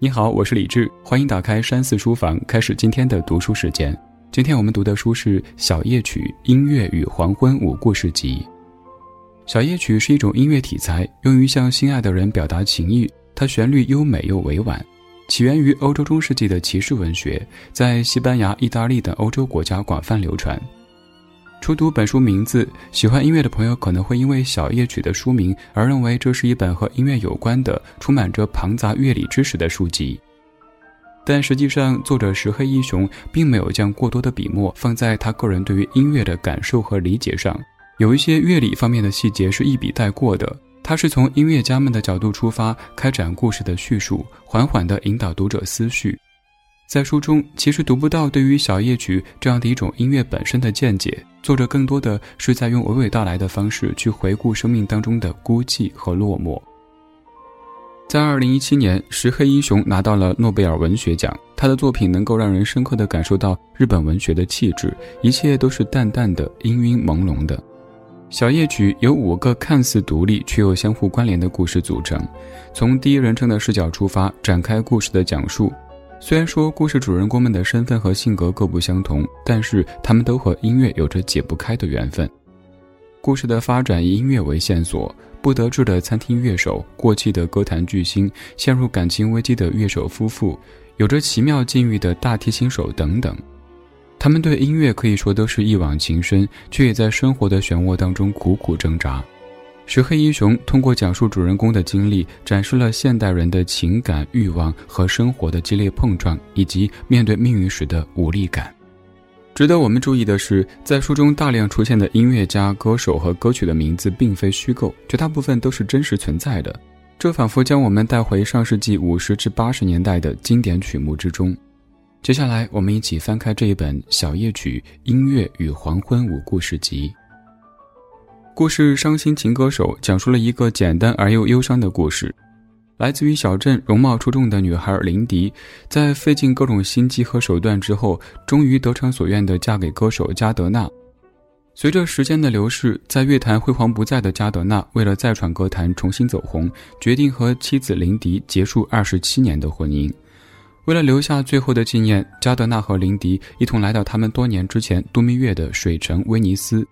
你好，我是李志，欢迎打开山寺书房，开始今天的读书时间。今天我们读的书是《小夜曲·音乐与黄昏五故事集》。小夜曲是一种音乐题材，用于向心爱的人表达情意。它旋律优美又委婉，起源于欧洲中世纪的骑士文学，在西班牙、意大利等欧洲国家广泛流传。初读本书名字，喜欢音乐的朋友可能会因为《小夜曲》的书名而认为这是一本和音乐有关的、充满着庞杂乐理知识的书籍。但实际上，作者石黑一雄并没有将过多的笔墨放在他个人对于音乐的感受和理解上，有一些乐理方面的细节是一笔带过的。他是从音乐家们的角度出发，开展故事的叙述，缓缓地引导读者思绪。在书中，其实读不到对于小夜曲这样的一种音乐本身的见解。作者更多的是在用娓娓道来的方式去回顾生命当中的孤寂和落寞。在二零一七年，石黑一雄拿到了诺贝尔文学奖。他的作品能够让人深刻地感受到日本文学的气质，一切都是淡淡的、氤氲朦胧的。小夜曲由五个看似独立却又相互关联的故事组成，从第一人称的视角出发，展开故事的讲述。虽然说故事主人公们的身份和性格各不相同，但是他们都和音乐有着解不开的缘分。故事的发展以音乐为线索，不得志的餐厅乐手、过气的歌坛巨星、陷入感情危机的乐手夫妇、有着奇妙境遇的大提琴手等等，他们对音乐可以说都是一往情深，却也在生活的漩涡当中苦苦挣扎。石黑英雄通过讲述主人公的经历，展示了现代人的情感欲望和生活的激烈碰撞，以及面对命运时的无力感。值得我们注意的是，在书中大量出现的音乐家、歌手和歌曲的名字并非虚构，绝大部分都是真实存在的。这仿佛将我们带回上世纪五十至八十年代的经典曲目之中。接下来，我们一起翻开这一本《小夜曲：音乐与黄昏五故事集》。故事《伤心情歌手》讲述了一个简单而又忧伤的故事。来自于小镇、容貌出众的女孩林迪，在费尽各种心机和手段之后，终于得偿所愿地嫁给歌手加德纳。随着时间的流逝，在乐坛辉煌不再的加德纳，为了再闯歌坛、重新走红，决定和妻子林迪结束二十七年的婚姻。为了留下最后的纪念，加德纳和林迪一同来到他们多年之前度蜜月的水城威尼斯。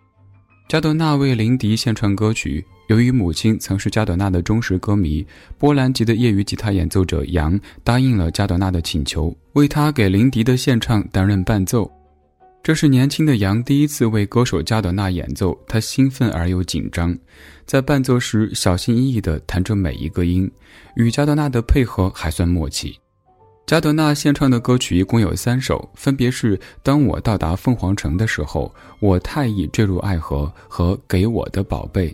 加德纳为林迪献唱歌曲。由于母亲曾是加德纳的忠实歌迷，波兰籍的业余吉他演奏者杨答应了加德纳的请求，为他给林迪的献唱担任伴奏。这是年轻的杨第一次为歌手加德纳演奏，他兴奋而又紧张，在伴奏时小心翼翼地弹着每一个音，与加德纳的配合还算默契。加德纳献唱的歌曲一共有三首，分别是《当我到达凤凰城的时候》、《我太易坠入爱河》和《给我的宝贝》。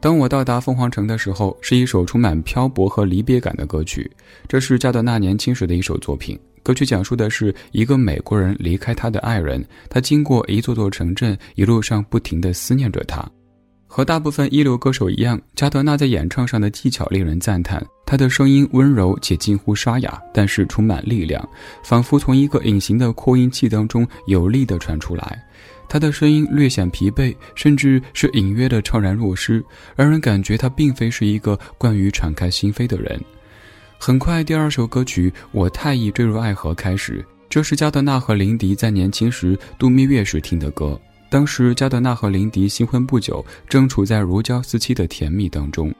当我到达凤凰城的时候，是一首充满漂泊和离别感的歌曲。这是加德纳年轻时的一首作品。歌曲讲述的是一个美国人离开他的爱人，他经过一座座城镇，一路上不停地思念着他。和大部分一流歌手一样，加德纳在演唱上的技巧令人赞叹。他的声音温柔且近乎沙哑，但是充满力量，仿佛从一个隐形的扩音器当中有力地传出来。他的声音略显疲惫，甚至是隐约的怅然若失，让人感觉他并非是一个惯于敞开心扉的人。很快，第二首歌曲《我太易坠入爱河》开始，这是加德纳和林迪在年轻时度蜜月时听的歌。当时，加德纳和林迪新婚不久，正处在如胶似漆的甜蜜当中。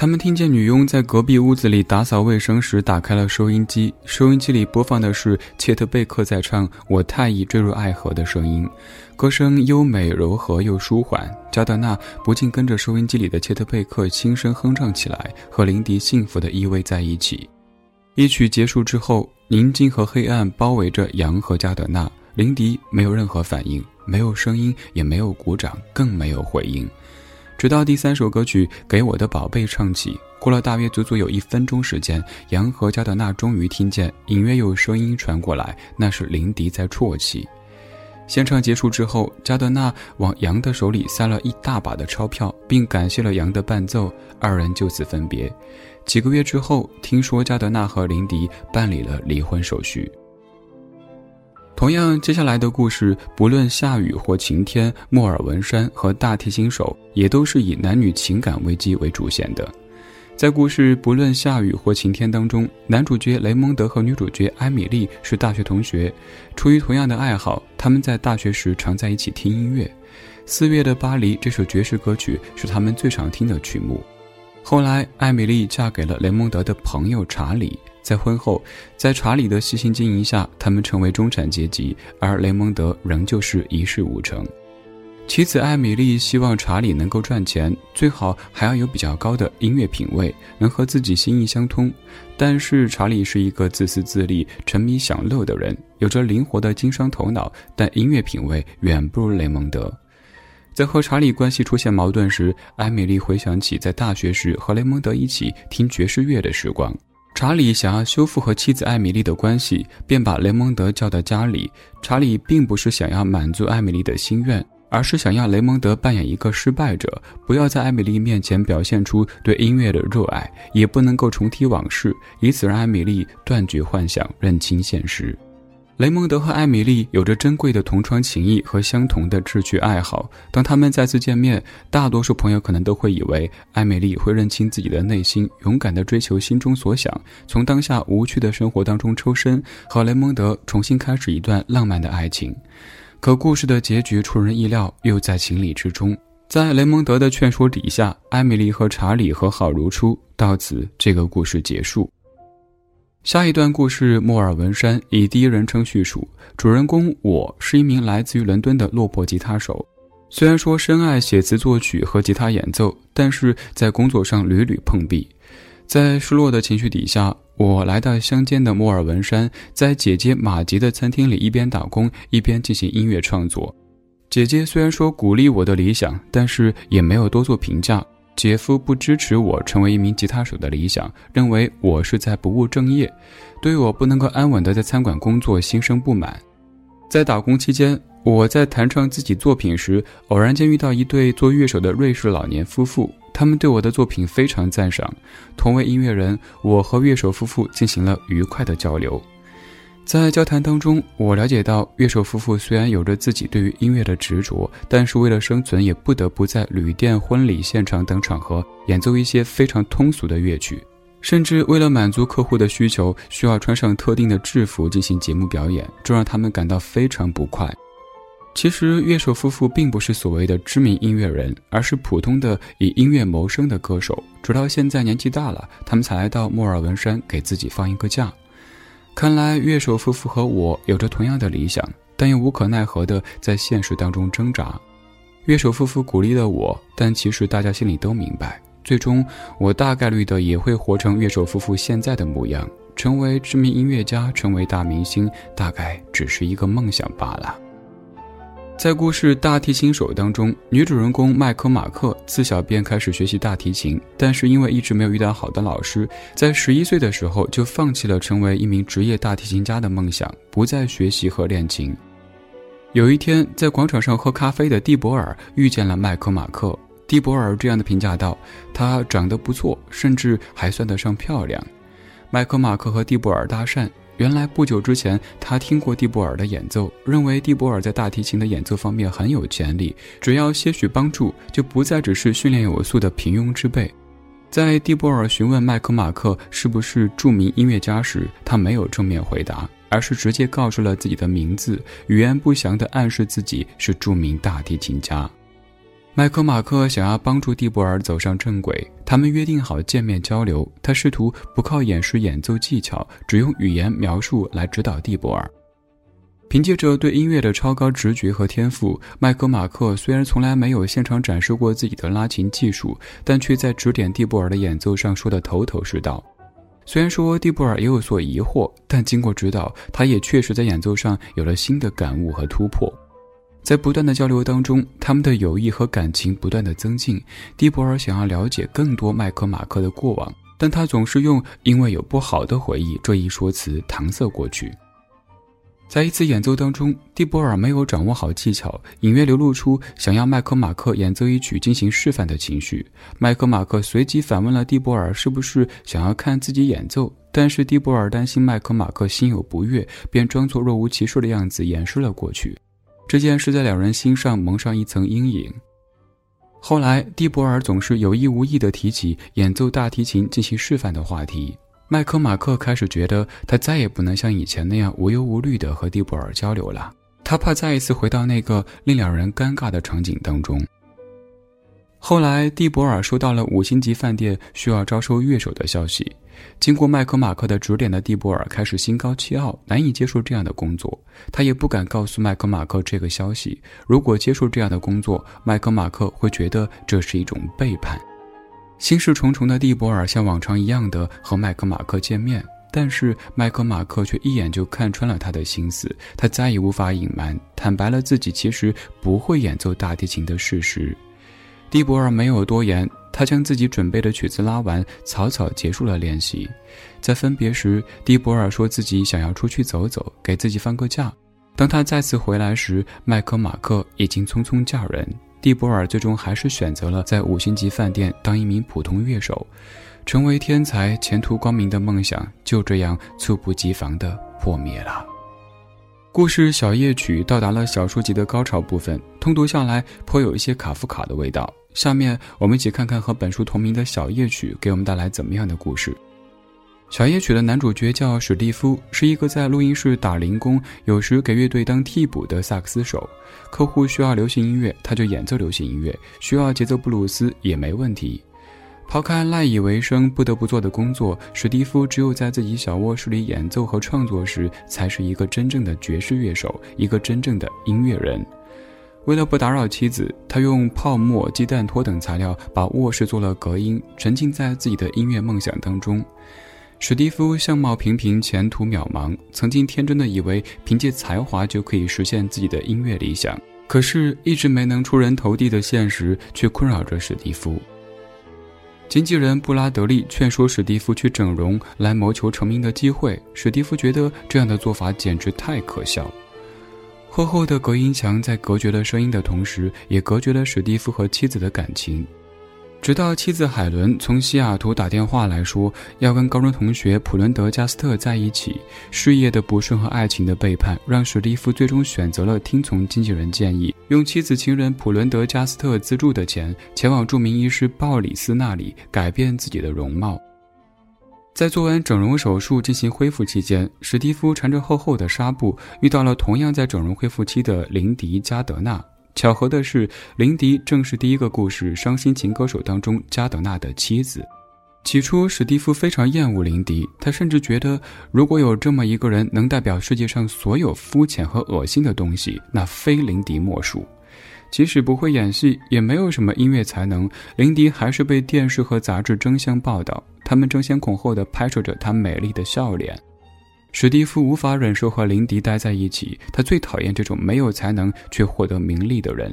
他们听见女佣在隔壁屋子里打扫卫生时打开了收音机，收音机里播放的是切特贝克在唱《我太易坠入爱河》的声音，歌声优美柔和又舒缓。加德纳不禁跟着收音机里的切特贝克轻声哼唱起来，和林迪幸福地依偎在一起。一曲结束之后，宁静和黑暗包围着杨和加德纳，林迪没有任何反应。没有声音，也没有鼓掌，更没有回应。直到第三首歌曲《给我的宝贝》唱起，过了大约足足有一分钟时间，杨和加德纳终于听见隐约有声音传过来，那是林迪在啜泣。献唱结束之后，加德纳往杨的手里塞了一大把的钞票，并感谢了杨的伴奏，二人就此分别。几个月之后，听说加德纳和林迪办理了离婚手续。同样，接下来的故事，不论下雨或晴天，莫尔文山和大提琴手也都是以男女情感危机为主线的。在故事不论下雨或晴天当中，男主角雷蒙德和女主角艾米丽是大学同学，出于同样的爱好，他们在大学时常在一起听音乐。《四月的巴黎》这首爵士歌曲是他们最常听的曲目。后来，艾米丽嫁给了雷蒙德的朋友查理。在婚后，在查理的细心经营下，他们成为中产阶级，而雷蒙德仍旧是一事无成。妻子艾米丽希望查理能够赚钱，最好还要有比较高的音乐品味，能和自己心意相通。但是查理是一个自私自利、沉迷享乐的人，有着灵活的经商头脑，但音乐品味远不如雷蒙德。在和查理关系出现矛盾时，艾米丽回想起在大学时和雷蒙德一起听爵士乐的时光。查理想要修复和妻子艾米丽的关系，便把雷蒙德叫到家里。查理并不是想要满足艾米丽的心愿。而是想要雷蒙德扮演一个失败者，不要在艾米丽面前表现出对音乐的热爱，也不能够重提往事，以此让艾米丽断绝幻想，认清现实。雷蒙德和艾米丽有着珍贵的同窗情谊和相同的志趣爱好。当他们再次见面，大多数朋友可能都会以为艾米丽会认清自己的内心，勇敢地追求心中所想，从当下无趣的生活当中抽身，和雷蒙德重新开始一段浪漫的爱情。可故事的结局出人意料，又在情理之中。在雷蒙德的劝说底下，艾米丽和查理和好如初。到此，这个故事结束。下一段故事，莫尔文山以第一人称叙述，主人公我是一名来自于伦敦的落魄吉他手。虽然说深爱写词作曲和吉他演奏，但是在工作上屡屡碰壁。在失落的情绪底下。我来到乡间的莫尔文山，在姐姐马吉的餐厅里一边打工一边进行音乐创作。姐姐虽然说鼓励我的理想，但是也没有多做评价。姐夫不支持我成为一名吉他手的理想，认为我是在不务正业，对我不能够安稳的在餐馆工作心生不满。在打工期间，我在弹唱自己作品时，偶然间遇到一对做乐手的瑞士老年夫妇。他们对我的作品非常赞赏，同为音乐人，我和乐手夫妇进行了愉快的交流。在交谈当中，我了解到乐手夫妇虽然有着自己对于音乐的执着，但是为了生存，也不得不在旅店、婚礼现场等场合演奏一些非常通俗的乐曲，甚至为了满足客户的需求，需要穿上特定的制服进行节目表演，这让他们感到非常不快。其实乐手夫妇并不是所谓的知名音乐人，而是普通的以音乐谋生的歌手。直到现在年纪大了，他们才来到莫尔文山给自己放一个假。看来乐手夫妇和我有着同样的理想，但又无可奈何的在现实当中挣扎。乐手夫妇鼓励了我，但其实大家心里都明白，最终我大概率的也会活成乐手夫妇现在的模样，成为知名音乐家，成为大明星，大概只是一个梦想罢了。在故事《大提琴手》当中，女主人公麦克马克自小便开始学习大提琴，但是因为一直没有遇到好的老师，在十一岁的时候就放弃了成为一名职业大提琴家的梦想，不再学习和练琴。有一天，在广场上喝咖啡的蒂博尔遇见了麦克马克，蒂博尔这样的评价道：“她长得不错，甚至还算得上漂亮。”麦克马克和蒂博尔搭讪。原来不久之前，他听过蒂博尔的演奏，认为蒂博尔在大提琴的演奏方面很有潜力，只要些许帮助，就不再只是训练有素的平庸之辈。在蒂博尔询问麦克马克是不是著名音乐家时，他没有正面回答，而是直接告诉了自己的名字，语言不详地暗示自己是著名大提琴家。麦克马克想要帮助蒂博尔走上正轨，他们约定好见面交流。他试图不靠演示演奏技巧，只用语言描述来指导蒂博尔。凭借着对音乐的超高直觉和天赋，麦克马克虽然从来没有现场展示过自己的拉琴技术，但却在指点蒂博尔的演奏上说得头头是道。虽然说蒂博尔也有所疑惑，但经过指导，他也确实在演奏上有了新的感悟和突破。在不断的交流当中，他们的友谊和感情不断的增进。蒂博尔想要了解更多麦克马克的过往，但他总是用“因为有不好的回忆”这一说辞搪塞过去。在一次演奏当中，蒂博尔没有掌握好技巧，隐约流露出想要麦克马克演奏一曲进行示范的情绪。麦克马克随即反问了蒂博尔：“是不是想要看自己演奏？”但是蒂博尔担心麦克马克心有不悦，便装作若无其事的样子掩饰了过去。这件事在两人心上蒙上一层阴影。后来，蒂博尔总是有意无意地提起演奏大提琴进行示范的话题。麦克马克开始觉得，他再也不能像以前那样无忧无虑地和蒂博尔交流了。他怕再一次回到那个令两人尴尬的场景当中。后来，蒂博尔收到了五星级饭店需要招收乐手的消息。经过麦克马克的指点的蒂博尔开始心高气傲，难以接受这样的工作。他也不敢告诉麦克马克这个消息。如果接受这样的工作，麦克马克会觉得这是一种背叛。心事重重的蒂博尔像往常一样的和麦克马克见面，但是麦克马克却一眼就看穿了他的心思。他再也无法隐瞒，坦白了自己其实不会演奏大提琴的事实。蒂博尔没有多言，他将自己准备的曲子拉完，草草结束了练习。在分别时，蒂博尔说自己想要出去走走，给自己放个假。当他再次回来时，麦克马克已经匆匆嫁人。蒂博尔最终还是选择了在五星级饭店当一名普通乐手，成为天才、前途光明的梦想就这样猝不及防地破灭了。故事小夜曲到达了小说集的高潮部分，通读下来颇有一些卡夫卡的味道。下面我们一起看看和本书同名的小夜曲给我们带来怎么样的故事。小夜曲的男主角叫史蒂夫，是一个在录音室打零工，有时给乐队当替补的萨克斯手。客户需要流行音乐，他就演奏流行音乐；需要节奏布鲁斯也没问题。抛开赖以为生不得不做的工作，史蒂夫只有在自己小卧室里演奏和创作时，才是一个真正的爵士乐手，一个真正的音乐人。为了不打扰妻子，他用泡沫、鸡蛋托等材料把卧室做了隔音，沉浸在自己的音乐梦想当中。史蒂夫相貌平平，前途渺茫，曾经天真的以为凭借才华就可以实现自己的音乐理想，可是，一直没能出人头地的现实却困扰着史蒂夫。经纪人布拉德利劝说史蒂夫去整容来谋求成名的机会，史蒂夫觉得这样的做法简直太可笑。厚厚的隔音墙在隔绝了声音的同时，也隔绝了史蒂夫和妻子的感情。直到妻子海伦从西雅图打电话来说要跟高中同学普伦德加斯特在一起，事业的不顺和爱情的背叛让史蒂夫最终选择了听从经纪人建议，用妻子情人普伦德加斯特资助的钱前往著名医师鲍里斯那里改变自己的容貌。在做完整容手术进行恢复期间，史蒂夫缠着厚厚的纱布遇到了同样在整容恢复期的林迪加德纳。巧合的是，林迪正是第一个故事《伤心情歌手》当中加德纳的妻子。起初，史蒂夫非常厌恶林迪，他甚至觉得，如果有这么一个人能代表世界上所有肤浅和恶心的东西，那非林迪莫属。即使不会演戏，也没有什么音乐才能，林迪还是被电视和杂志争相报道，他们争先恐后的拍摄着她美丽的笑脸。史蒂夫无法忍受和林迪待在一起，他最讨厌这种没有才能却获得名利的人。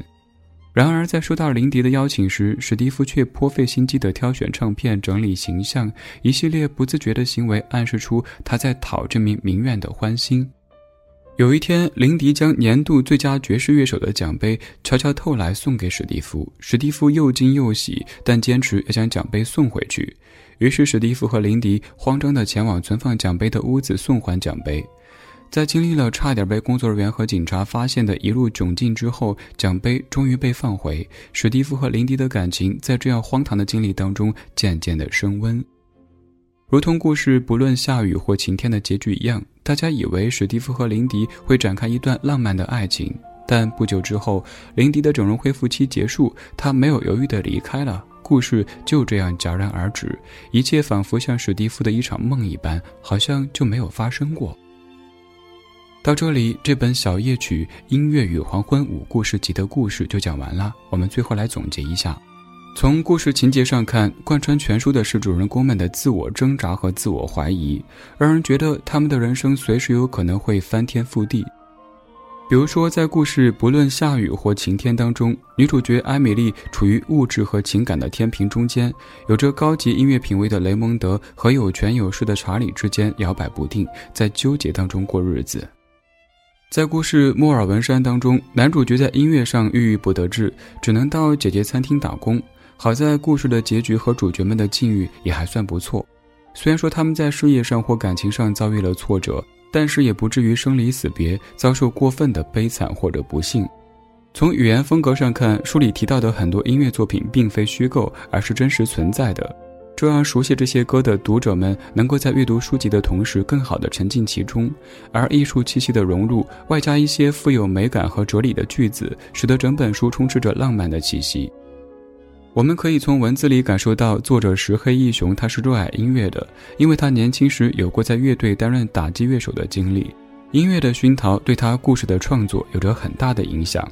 然而，在收到林迪的邀请时，史蒂夫却颇费心机地挑选唱片、整理形象，一系列不自觉的行为暗示出他在讨这名名媛的欢心。有一天，林迪将年度最佳爵士乐手的奖杯悄悄偷来送给史蒂夫，史蒂夫又惊又喜，但坚持要将奖杯送回去。于是，史蒂夫和林迪慌张地前往存放奖杯的屋子送还奖杯。在经历了差点被工作人员和警察发现的一路窘境之后，奖杯终于被放回。史蒂夫和林迪的感情在这样荒唐的经历当中渐渐地升温，如同故事不论下雨或晴天的结局一样。大家以为史蒂夫和林迪会展开一段浪漫的爱情，但不久之后，林迪的整容恢复期结束，他没有犹豫地离开了。故事就这样戛然而止，一切仿佛像史蒂夫的一场梦一般，好像就没有发生过。到这里，这本《小夜曲：音乐与黄昏》五故事集的故事就讲完了。我们最后来总结一下：从故事情节上看，贯穿全书的是主人公们的自我挣扎和自我怀疑，让人觉得他们的人生随时有可能会翻天覆地。比如说，在故事不论下雨或晴天当中，女主角艾米丽处于物质和情感的天平中间，有着高级音乐品味的雷蒙德和有权有势的查理之间摇摆不定，在纠结当中过日子。在故事《莫尔文山》当中，男主角在音乐上郁郁不得志，只能到姐姐餐厅打工。好在故事的结局和主角们的境遇也还算不错，虽然说他们在事业上或感情上遭遇了挫折。但是也不至于生离死别，遭受过分的悲惨或者不幸。从语言风格上看，书里提到的很多音乐作品并非虚构，而是真实存在的。这让熟悉这些歌的读者们能够在阅读书籍的同时，更好地沉浸其中。而艺术气息的融入，外加一些富有美感和哲理的句子，使得整本书充斥着浪漫的气息。我们可以从文字里感受到，作者石黑一雄他是热爱音乐的，因为他年轻时有过在乐队担任打击乐手的经历。音乐的熏陶对他故事的创作有着很大的影响。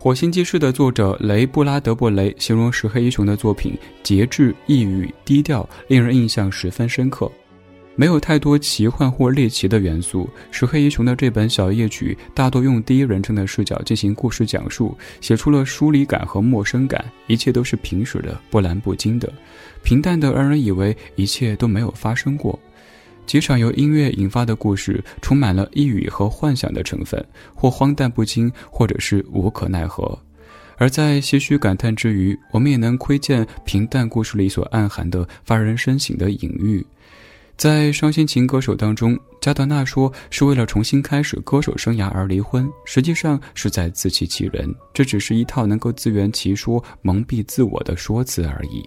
《火星记事》的作者雷布拉德伯雷形容石黑一雄的作品节制、抑郁、低调，令人印象十分深刻。没有太多奇幻或猎奇的元素。石黑一雄的这本小夜曲大多用第一人称的视角进行故事讲述，写出了疏离感和陌生感。一切都是平实的、波澜不惊的，平淡的让人以为一切都没有发生过。几场由音乐引发的故事，充满了抑郁和幻想的成分，或荒诞不经，或者是无可奈何。而在唏嘘感叹之余，我们也能窥见平淡故事里所暗含的发人深省的隐喻。在《伤心情歌手》当中，加德纳说是为了重新开始歌手生涯而离婚，实际上是在自欺欺人。这只是一套能够自圆其说、蒙蔽自我的说辞而已。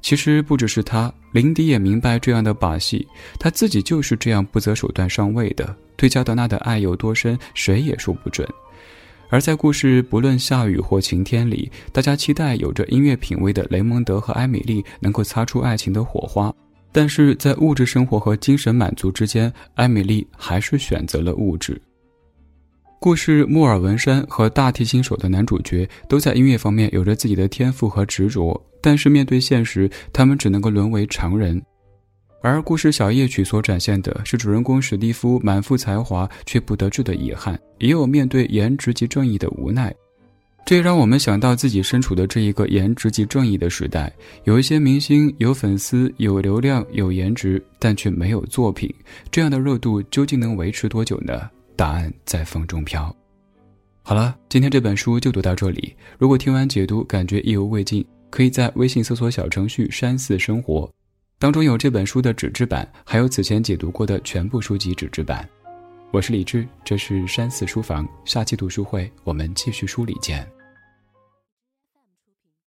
其实不只是他，林迪也明白这样的把戏，他自己就是这样不择手段上位的。对加德纳的爱有多深，谁也说不准。而在故事不论下雨或晴天里，大家期待有着音乐品味的雷蒙德和艾米丽能够擦出爱情的火花，但是在物质生活和精神满足之间，艾米丽还是选择了物质。故事莫尔文山和大提琴手的男主角都在音乐方面有着自己的天赋和执着，但是面对现实，他们只能够沦为常人。而故事小夜曲所展现的是主人公史蒂夫满腹才华却不得志的遗憾，也有面对颜值及正义的无奈。这也让我们想到自己身处的这一个颜值即正义的时代，有一些明星有粉丝、有流量、有颜值，但却没有作品，这样的热度究竟能维持多久呢？答案在风中飘。好了，今天这本书就读到这里。如果听完解读感觉意犹未尽，可以在微信搜索小程序“山寺生活”，当中有这本书的纸质版，还有此前解读过的全部书籍纸质版。我是李志，这是山寺书房，下期读书会我们继续梳理见。